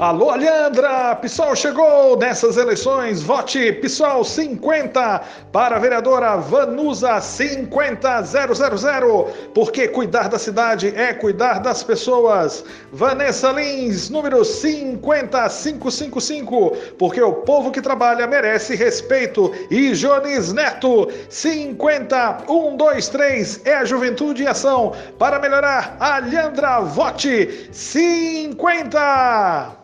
Alô, Alhandra! PSOL chegou nessas eleições. Vote PSOL 50 para a vereadora Vanusa 50000. Porque cuidar da cidade é cuidar das pessoas. Vanessa Lins, número 50555. Porque o povo que trabalha merece respeito. E Jones Neto, 50123 é a juventude em ação para melhorar. Alhandra, vote 50!